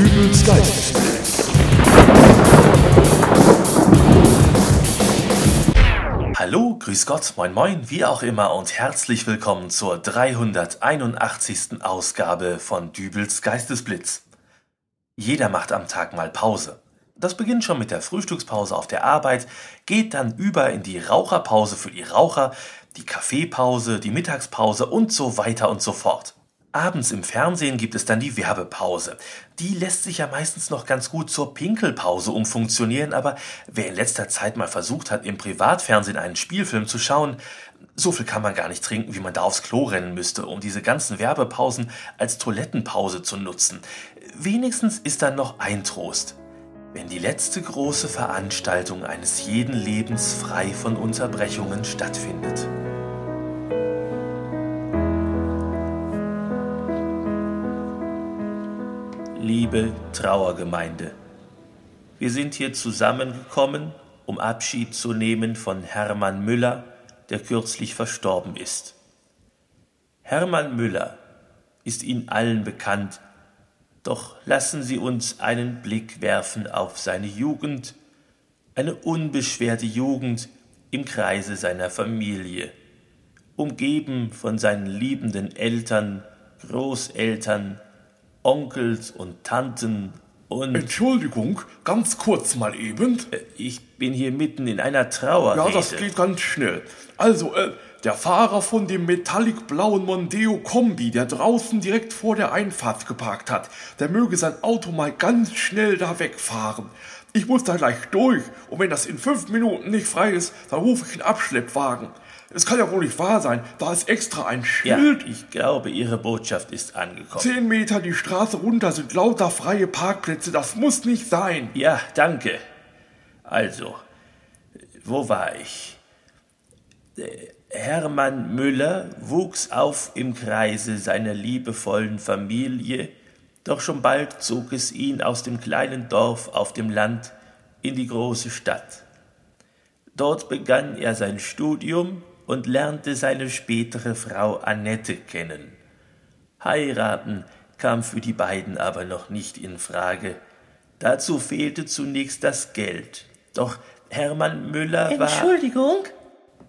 Dübels Geistesblitz. Hallo, grüß Gott, moin moin, wie auch immer und herzlich willkommen zur 381. Ausgabe von Dübels Geistesblitz. Jeder macht am Tag mal Pause. Das beginnt schon mit der Frühstückspause auf der Arbeit, geht dann über in die Raucherpause für die Raucher, die Kaffeepause, die Mittagspause und so weiter und so fort. Abends im Fernsehen gibt es dann die Werbepause. Die lässt sich ja meistens noch ganz gut zur Pinkelpause umfunktionieren, aber wer in letzter Zeit mal versucht hat, im Privatfernsehen einen Spielfilm zu schauen, so viel kann man gar nicht trinken, wie man da aufs Klo rennen müsste, um diese ganzen Werbepausen als Toilettenpause zu nutzen. Wenigstens ist dann noch ein Trost. Wenn die letzte große Veranstaltung eines jeden Lebens frei von Unterbrechungen stattfindet. Liebe Trauergemeinde, wir sind hier zusammengekommen, um Abschied zu nehmen von Hermann Müller, der kürzlich verstorben ist. Hermann Müller ist Ihnen allen bekannt, doch lassen Sie uns einen Blick werfen auf seine Jugend, eine unbeschwerte Jugend im Kreise seiner Familie, umgeben von seinen liebenden Eltern, Großeltern, Onkels und Tanten und... Entschuldigung, ganz kurz mal eben. Äh, Ich bin hier mitten in einer Trauerrede. Ja, das geht ganz schnell. Also, äh, der Fahrer von dem metallic-blauen Mondeo Kombi, der draußen direkt vor der Einfahrt geparkt hat, der möge sein Auto mal ganz schnell da wegfahren. Ich muss da gleich durch und wenn das in fünf Minuten nicht frei ist, dann rufe ich einen Abschleppwagen. Es kann ja wohl nicht wahr sein, da ist extra ein Ja, Schild. ich glaube, Ihre Botschaft ist angekommen. Zehn Meter die Straße runter sind lauter freie Parkplätze, das muss nicht sein. Ja, danke. Also, wo war ich? Äh, Hermann Müller wuchs auf im Kreise seiner liebevollen Familie, doch schon bald zog es ihn aus dem kleinen Dorf auf dem Land in die große Stadt. Dort begann er sein Studium und lernte seine spätere Frau Annette kennen. Heiraten kam für die beiden aber noch nicht in Frage. Dazu fehlte zunächst das Geld. Doch Hermann Müller war. Entschuldigung?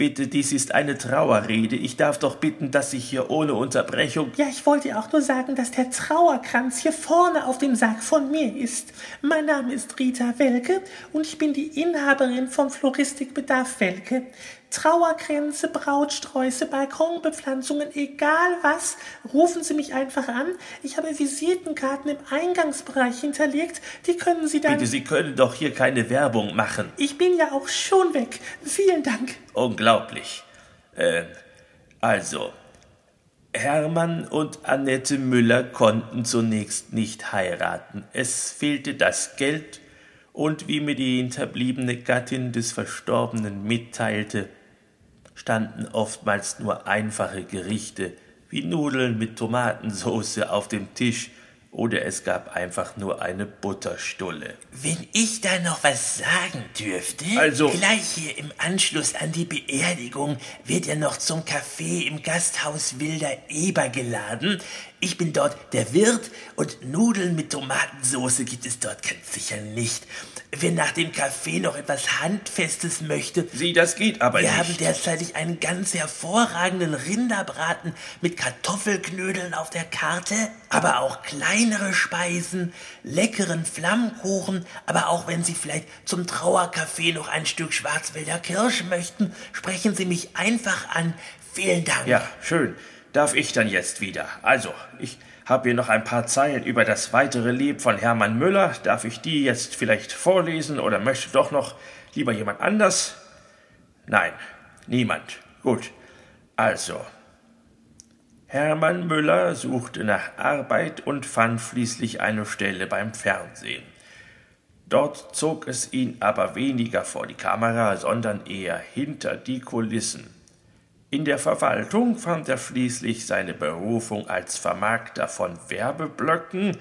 Bitte, dies ist eine Trauerrede. Ich darf doch bitten, dass ich hier ohne Unterbrechung. Ja, ich wollte auch nur sagen, dass der Trauerkranz hier vorne auf dem Sack von mir ist. Mein Name ist Rita Welke und ich bin die Inhaberin vom Floristikbedarf Welke. Trauerkränze, Brautsträuße, Balkonbepflanzungen, egal was, rufen Sie mich einfach an. Ich habe Visitenkarten im Eingangsbereich hinterlegt. Die können Sie dann. Bitte, Sie können doch hier keine Werbung machen. Ich bin ja auch schon weg. Vielen Dank. Unglaublich. Äh, also, Hermann und Annette Müller konnten zunächst nicht heiraten. Es fehlte das Geld und wie mir die hinterbliebene Gattin des Verstorbenen mitteilte, standen oftmals nur einfache Gerichte wie Nudeln mit Tomatensauce auf dem Tisch oder es gab einfach nur eine Butterstulle. Wenn ich da noch was sagen dürfte, Also- gleich hier im Anschluss an die Beerdigung wird er noch zum Café im Gasthaus Wilder Eber geladen. Ich bin dort der Wirt und Nudeln mit Tomatensauce gibt es dort ganz sicher nicht. Wer nach dem Kaffee noch etwas Handfestes möchte, Sie, das geht aber wir nicht. haben derzeitig einen ganz hervorragenden Rinderbraten mit Kartoffelknödeln auf der Karte, aber auch kleinere Speisen, leckeren Flammkuchen, aber auch wenn Sie vielleicht zum Trauerkaffee noch ein Stück Schwarzwälder Kirsch möchten, sprechen Sie mich einfach an. Vielen Dank. Ja, schön. Darf ich dann jetzt wieder? Also, ich habe hier noch ein paar Zeilen über das weitere Leben von Hermann Müller. Darf ich die jetzt vielleicht vorlesen oder möchte doch noch lieber jemand anders? Nein, niemand. Gut. Also, Hermann Müller suchte nach Arbeit und fand schließlich eine Stelle beim Fernsehen. Dort zog es ihn aber weniger vor die Kamera, sondern eher hinter die Kulissen. In der Verwaltung fand er schließlich seine Berufung als Vermarkter von Werbeblöcken,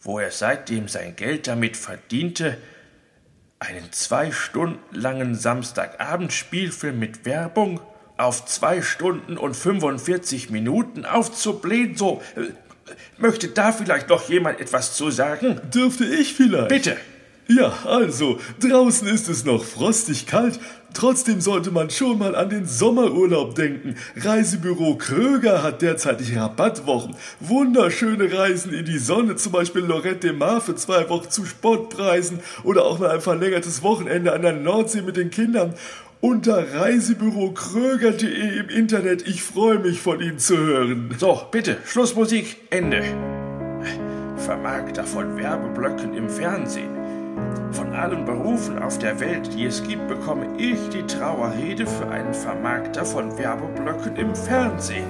wo er seitdem sein Geld damit verdiente, einen zwei Stunden langen Samstagabendspielfilm mit Werbung auf zwei Stunden und 45 Minuten aufzublähen. So, äh, Möchte da vielleicht noch jemand etwas zu sagen? Dürfte ich vielleicht? Bitte. Ja, also, draußen ist es noch frostig kalt, trotzdem sollte man schon mal an den Sommerurlaub denken. Reisebüro Kröger hat derzeitig Rabattwochen. Wunderschöne Reisen in die Sonne, zum Beispiel Lorette de Mar für zwei Wochen zu Sportpreisen oder auch mal ein verlängertes Wochenende an der Nordsee mit den Kindern. Unter reisebürokröger.de im Internet. Ich freue mich von Ihnen zu hören. So, bitte, Schlussmusik, Ende. Vermarkter von Werbeblöcken im Fernsehen. Von allen Berufen auf der Welt, die es gibt, bekomme ich die Trauerrede für einen Vermarkter von Werbeblöcken im Fernsehen.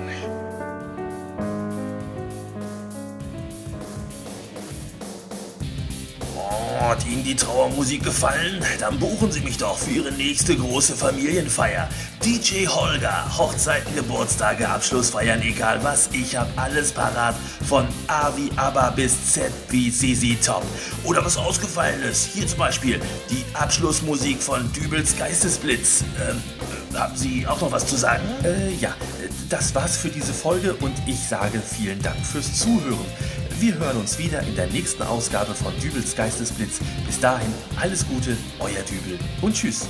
Hat Ihnen die Trauermusik gefallen? Dann buchen Sie mich doch für Ihre nächste große Familienfeier. DJ Holger, Hochzeiten, Geburtstage, Abschlussfeiern, egal was, ich hab alles parat. Von A wie ABBA bis Z wie ZZ Top. Oder was ausgefallen ist, hier zum Beispiel die Abschlussmusik von Dübels Geistesblitz. Ähm, äh, haben Sie auch noch was zu sagen? Äh, ja, das war's für diese Folge und ich sage vielen Dank fürs Zuhören. Wir hören uns wieder in der nächsten Ausgabe von Dübels Geistesblitz. Bis dahin alles Gute, euer Dübel und tschüss.